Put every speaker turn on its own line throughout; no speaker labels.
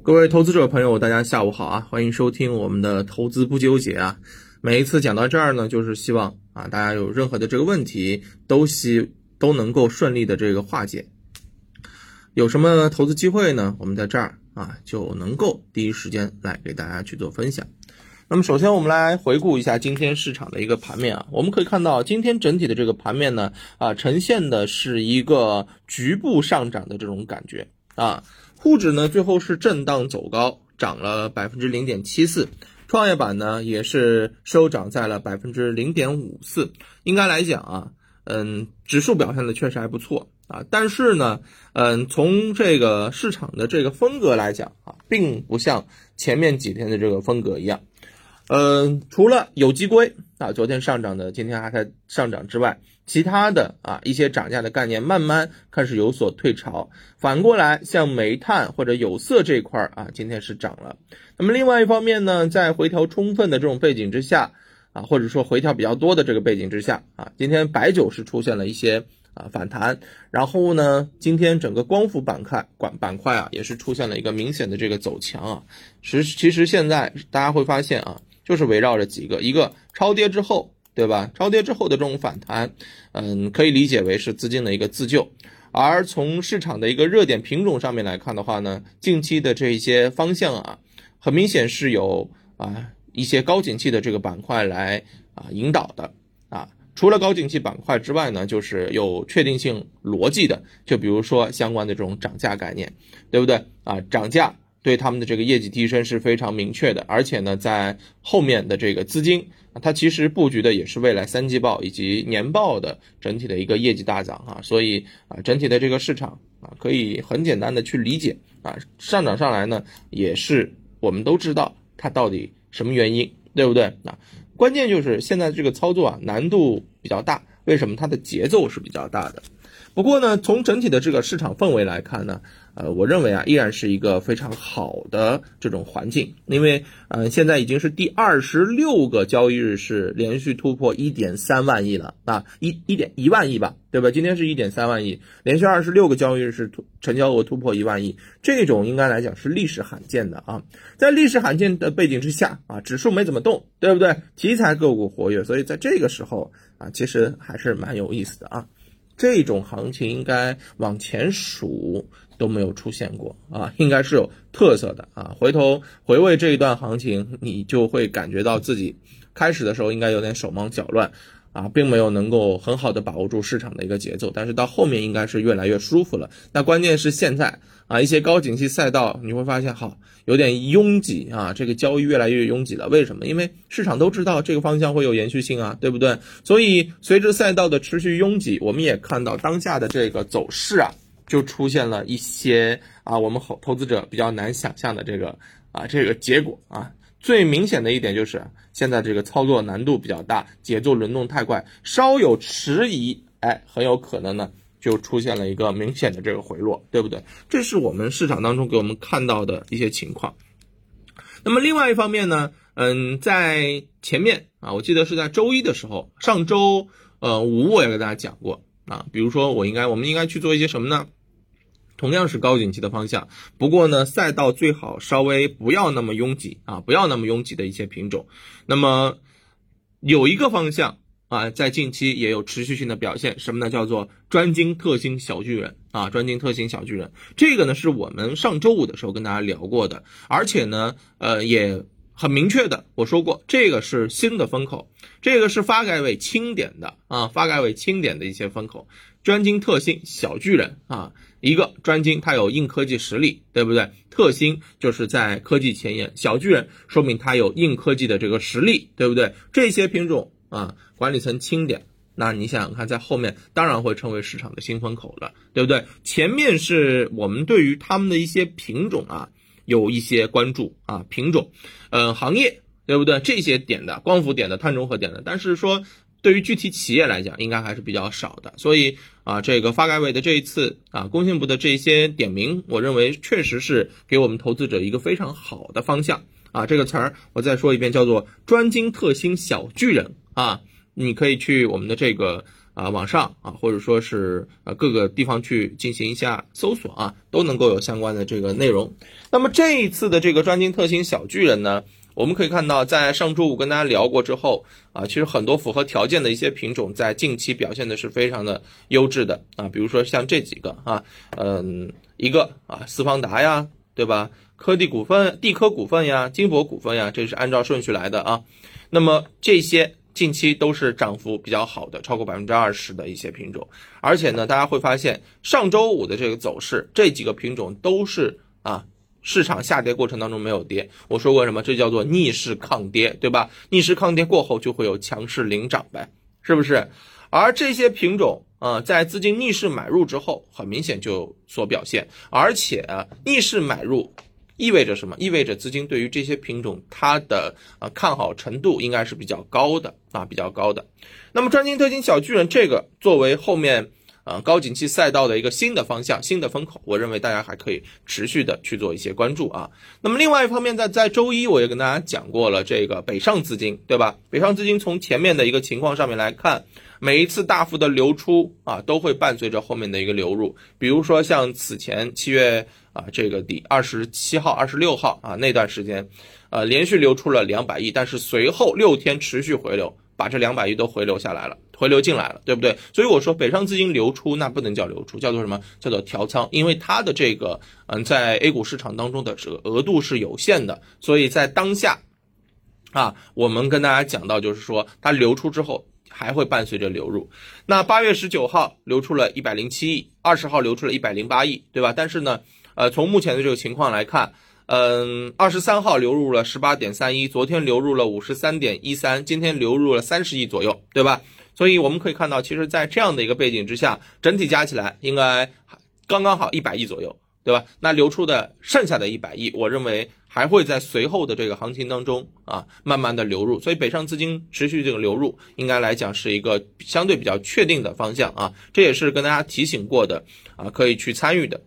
各位投资者朋友，大家下午好啊！欢迎收听我们的投资不纠结啊。每一次讲到这儿呢，就是希望啊，大家有任何的这个问题，都希都能够顺利的这个化解。有什么投资机会呢？我们在这儿啊，就能够第一时间来给大家去做分享。那么首先我们来回顾一下今天市场的一个盘面啊，我们可以看到今天整体的这个盘面呢啊，呈现的是一个局部上涨的这种感觉啊。沪指呢，最后是震荡走高，涨了百分之零点七四，创业板呢也是收涨在了百分之零点五四。应该来讲啊，嗯，指数表现的确实还不错啊，但是呢，嗯，从这个市场的这个风格来讲啊，并不像前面几天的这个风格一样。嗯，除了有机硅啊，昨天上涨的，今天还在上涨之外，其他的啊一些涨价的概念慢慢开始有所退潮。反过来，像煤炭或者有色这一块啊，今天是涨了。那么另外一方面呢，在回调充分的这种背景之下啊，或者说回调比较多的这个背景之下啊，今天白酒是出现了一些啊反弹。然后呢，今天整个光伏板块管板块啊，也是出现了一个明显的这个走强啊。实其实现在大家会发现啊。就是围绕着几个，一个超跌之后，对吧？超跌之后的这种反弹，嗯，可以理解为是资金的一个自救。而从市场的一个热点品种上面来看的话呢，近期的这一些方向啊，很明显是有啊一些高景气的这个板块来啊引导的啊。除了高景气板块之外呢，就是有确定性逻辑的，就比如说相关的这种涨价概念，对不对啊？涨价。对他们的这个业绩提升是非常明确的，而且呢，在后面的这个资金啊，它其实布局的也是未来三季报以及年报的整体的一个业绩大涨啊，所以啊，整体的这个市场啊，可以很简单的去理解啊，上涨上来呢，也是我们都知道它到底什么原因，对不对啊？关键就是现在这个操作啊，难度比较大，为什么？它的节奏是比较大的。不过呢，从整体的这个市场氛围来看呢。呃，我认为啊，依然是一个非常好的这种环境，因为呃，现在已经是第二十六个交易日是连续突破一点三万亿了啊，一一点一万亿吧，对吧？今天是一点三万亿，连续二十六个交易日是成交额突破一万亿，这种应该来讲是历史罕见的啊，在历史罕见的背景之下啊，指数没怎么动，对不对？题材个股活跃，所以在这个时候啊，其实还是蛮有意思的啊。这种行情应该往前数都没有出现过啊，应该是有特色的啊。回头回味这一段行情，你就会感觉到自己开始的时候应该有点手忙脚乱。啊，并没有能够很好的把握住市场的一个节奏，但是到后面应该是越来越舒服了。那关键是现在啊，一些高景气赛道你会发现，好有点拥挤啊，这个交易越来越拥挤了。为什么？因为市场都知道这个方向会有延续性啊，对不对？所以随着赛道的持续拥挤，我们也看到当下的这个走势啊，就出现了一些啊，我们投投资者比较难想象的这个啊这个结果啊。最明显的一点就是，现在这个操作难度比较大，节奏轮动太快，稍有迟疑，哎，很有可能呢就出现了一个明显的这个回落，对不对？这是我们市场当中给我们看到的一些情况。那么另外一方面呢，嗯，在前面啊，我记得是在周一的时候，上周呃五我也跟大家讲过啊，比如说我应该，我们应该去做一些什么呢？同样是高景气的方向，不过呢，赛道最好稍微不要那么拥挤啊，不要那么拥挤的一些品种。那么有一个方向啊，在近期也有持续性的表现，什么呢？叫做专精特新小巨人啊，专精特新小巨人。这个呢，是我们上周五的时候跟大家聊过的，而且呢，呃，也很明确的我说过，这个是新的风口，这个是发改委清点的啊，发改委清点的一些风口，专精特新小巨人啊。一个专精，它有硬科技实力，对不对？特新就是在科技前沿，小巨人说明它有硬科技的这个实力，对不对？这些品种啊，管理层清点，那你想想看，在后面当然会成为市场的新风口了，对不对？前面是我们对于他们的一些品种啊，有一些关注啊，品种，呃，行业，对不对？这些点的，光伏点的，碳中和点的，但是说。对于具体企业来讲，应该还是比较少的，所以啊，这个发改委的这一次啊，工信部的这些点名，我认为确实是给我们投资者一个非常好的方向啊。这个词儿我再说一遍，叫做专精特新小巨人啊。你可以去我们的这个啊网上啊，或者说是啊各个地方去进行一下搜索啊，都能够有相关的这个内容。那么这一次的这个专精特新小巨人呢，我们可以看到，在上周五跟大家聊过之后啊，其实很多符合条件的一些品种在近期表现的是非常的优质的啊，比如说像这几个啊，嗯，一个啊四方达呀，对吧？科地股份、地科股份呀、金博股份呀，这是按照顺序来的啊。那么这些近期都是涨幅比较好的，超过百分之二十的一些品种。而且呢，大家会发现上周五的这个走势，这几个品种都是啊，市场下跌过程当中没有跌。我说过什么？这叫做逆势抗跌，对吧？逆势抗跌过后就会有强势领涨呗，是不是？而这些品种啊，在资金逆势买入之后，很明显就有所表现，而且啊逆势买入。意味着什么？意味着资金对于这些品种它的啊看好程度应该是比较高的啊，比较高的。那么专精特新小巨人这个作为后面啊高景气赛道的一个新的方向、新的风口，我认为大家还可以持续的去做一些关注啊。那么另外一方面，在在周一我也跟大家讲过了，这个北上资金对吧？北上资金从前面的一个情况上面来看，每一次大幅的流出啊，都会伴随着后面的一个流入。比如说像此前七月。啊，这个底二十七号、二十六号啊那段时间，呃，连续流出了两百亿，但是随后六天持续回流，把这两百亿都回流下来了，回流进来了，对不对？所以我说北上资金流出，那不能叫流出，叫做什么？叫做调仓，因为它的这个嗯，在 A 股市场当中的这个额度是有限的，所以在当下，啊，我们跟大家讲到，就是说它流出之后。还会伴随着流入，那八月十九号流出了一百零七亿，二十号流出了一百零八亿，对吧？但是呢，呃，从目前的这个情况来看，嗯，二十三号流入了十八点三一，昨天流入了五十三点一三，今天流入了三十亿左右，对吧？所以我们可以看到，其实，在这样的一个背景之下，整体加起来应该刚刚好一百亿左右，对吧？那流出的剩下的一百亿，我认为。还会在随后的这个行情当中啊，慢慢的流入，所以北上资金持续这个流入，应该来讲是一个相对比较确定的方向啊，这也是跟大家提醒过的啊，可以去参与的。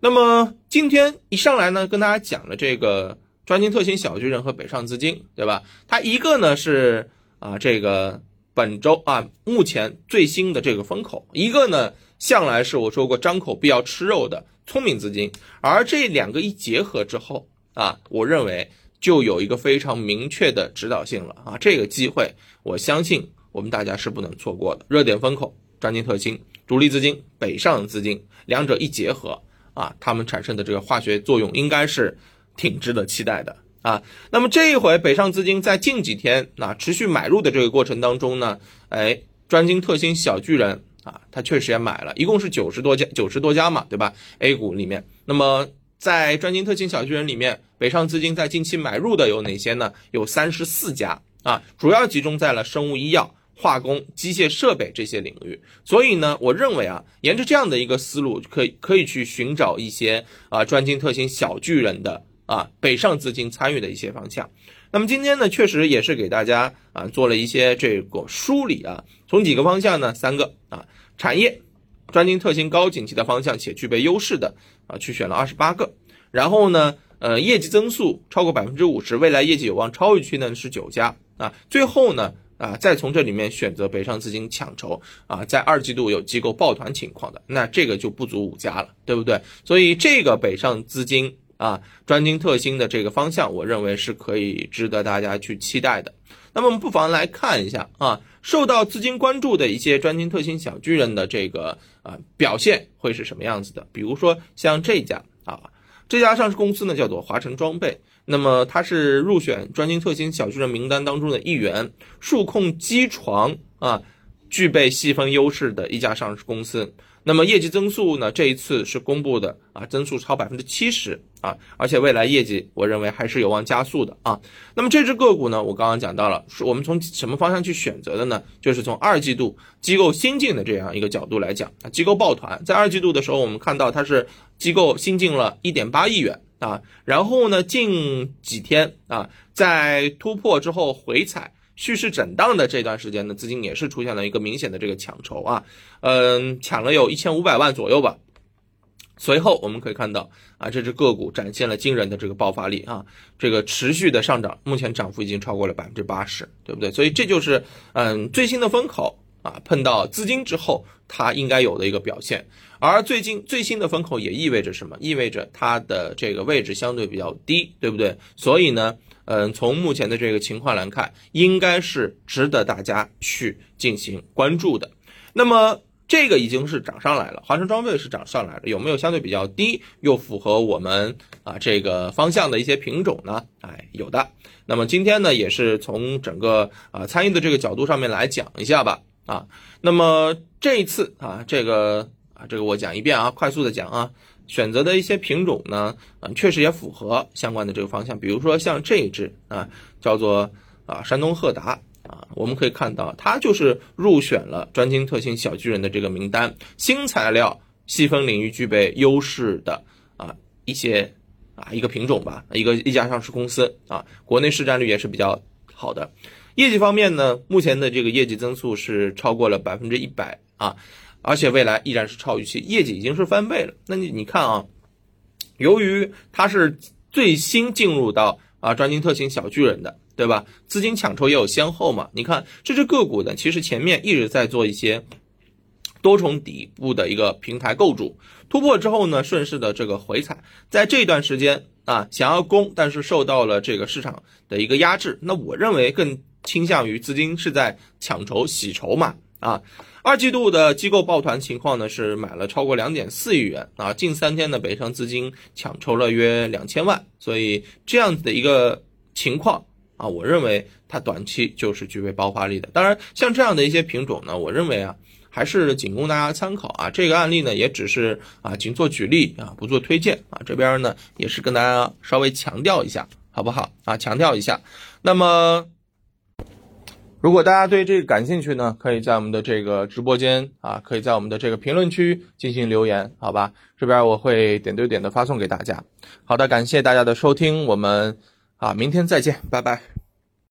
那么今天一上来呢，跟大家讲了这个专精特新小巨人和北上资金，对吧？它一个呢是啊这个本周啊目前最新的这个风口，一个呢向来是我说过张口必要吃肉的聪明资金，而这两个一结合之后。啊，我认为就有一个非常明确的指导性了啊！这个机会，我相信我们大家是不能错过的。热点风口，专精特新，主力资金，北上资金，两者一结合啊，它们产生的这个化学作用应该是挺值得期待的啊。那么这一回北上资金在近几天啊持续买入的这个过程当中呢，哎，专精特新小巨人啊，它确实也买了，一共是九十多家，九十多家嘛，对吧？A 股里面，那么。在专精特新小巨人里面，北上资金在近期买入的有哪些呢？有三十四家啊，主要集中在了生物医药、化工、机械设备这些领域。所以呢，我认为啊，沿着这样的一个思路，可以可以去寻找一些啊专精特新小巨人的啊北上资金参与的一些方向。那么今天呢，确实也是给大家啊做了一些这个梳理啊，从几个方向呢，三个啊产业。专精特新高景气的方向且具备优势的啊，去选了二十八个，然后呢，呃，业绩增速超过百分之五十，未来业绩有望超预期呢是九家啊，最后呢啊，再从这里面选择北上资金抢筹啊，在二季度有机构抱团情况的，那这个就不足五家了，对不对？所以这个北上资金啊，专精特新的这个方向，我认为是可以值得大家去期待的。那么我们不妨来看一下啊，受到资金关注的一些专精特新小巨人的这个啊表现会是什么样子的？比如说像这家啊，这家上市公司呢叫做华晨装备，那么它是入选专精特新小巨人名单当中的一员，数控机床啊，具备细分优势的一家上市公司。那么业绩增速呢？这一次是公布的啊，增速超百分之七十啊，而且未来业绩我认为还是有望加速的啊。那么这只个股呢，我刚刚讲到了，是我们从什么方向去选择的呢？就是从二季度机构新进的这样一个角度来讲啊，机构抱团在二季度的时候，我们看到它是机构新进了一点八亿元啊，然后呢，近几天啊，在突破之后回踩。蓄势震荡的这段时间呢，资金也是出现了一个明显的这个抢筹啊，嗯，抢了有一千五百万左右吧。随后我们可以看到啊，这只个股展现了惊人的这个爆发力啊，这个持续的上涨，目前涨幅已经超过了百分之八十，对不对？所以这就是嗯最新的风口啊碰到资金之后它应该有的一个表现。而最近最新的风口也意味着什么？意味着它的这个位置相对比较低，对不对？所以呢，嗯，从目前的这个情况来看，应该是值得大家去进行关注的。那么这个已经是涨上来了，华晨装备是涨上来了，有没有相对比较低又符合我们啊这个方向的一些品种呢？哎，有的。那么今天呢，也是从整个啊参与的这个角度上面来讲一下吧。啊，那么这一次啊，这个啊。这个我讲一遍啊，快速的讲啊，选择的一些品种呢，嗯，确实也符合相关的这个方向。比如说像这一只啊，叫做啊山东赫达啊，我们可以看到它就是入选了专精特新小巨人的这个名单，新材料细分领域具备优势的啊一些啊一个品种吧，一个一家上市公司啊，国内市占率也是比较好的。业绩方面呢，目前的这个业绩增速是超过了百分之一百啊。而且未来依然是超预期，业绩已经是翻倍了。那你你看啊，由于它是最新进入到啊专精特新小巨人的，对吧？资金抢筹也有先后嘛。你看这只个股呢，其实前面一直在做一些多重底部的一个平台构筑，突破之后呢，顺势的这个回踩，在这段时间啊想要攻，但是受到了这个市场的一个压制。那我认为更倾向于资金是在抢筹洗筹嘛啊。二季度的机构抱团情况呢，是买了超过两点四亿元啊，近三天的北上资金抢筹了约两千万，所以这样子的一个情况啊，我认为它短期就是具备爆发力的。当然，像这样的一些品种呢，我认为啊，还是仅供大家参考啊。这个案例呢，也只是啊，仅做举例啊，不做推荐啊。这边呢，也是跟大家稍微强调一下，好不好啊？强调一下，那么。如果大家对这个感兴趣呢，可以在我们的这个直播间啊，可以在我们的这个评论区进行留言，好吧？这边我会点对点的发送给大家。好的，感谢大家的收听，我们啊明天再见，拜拜。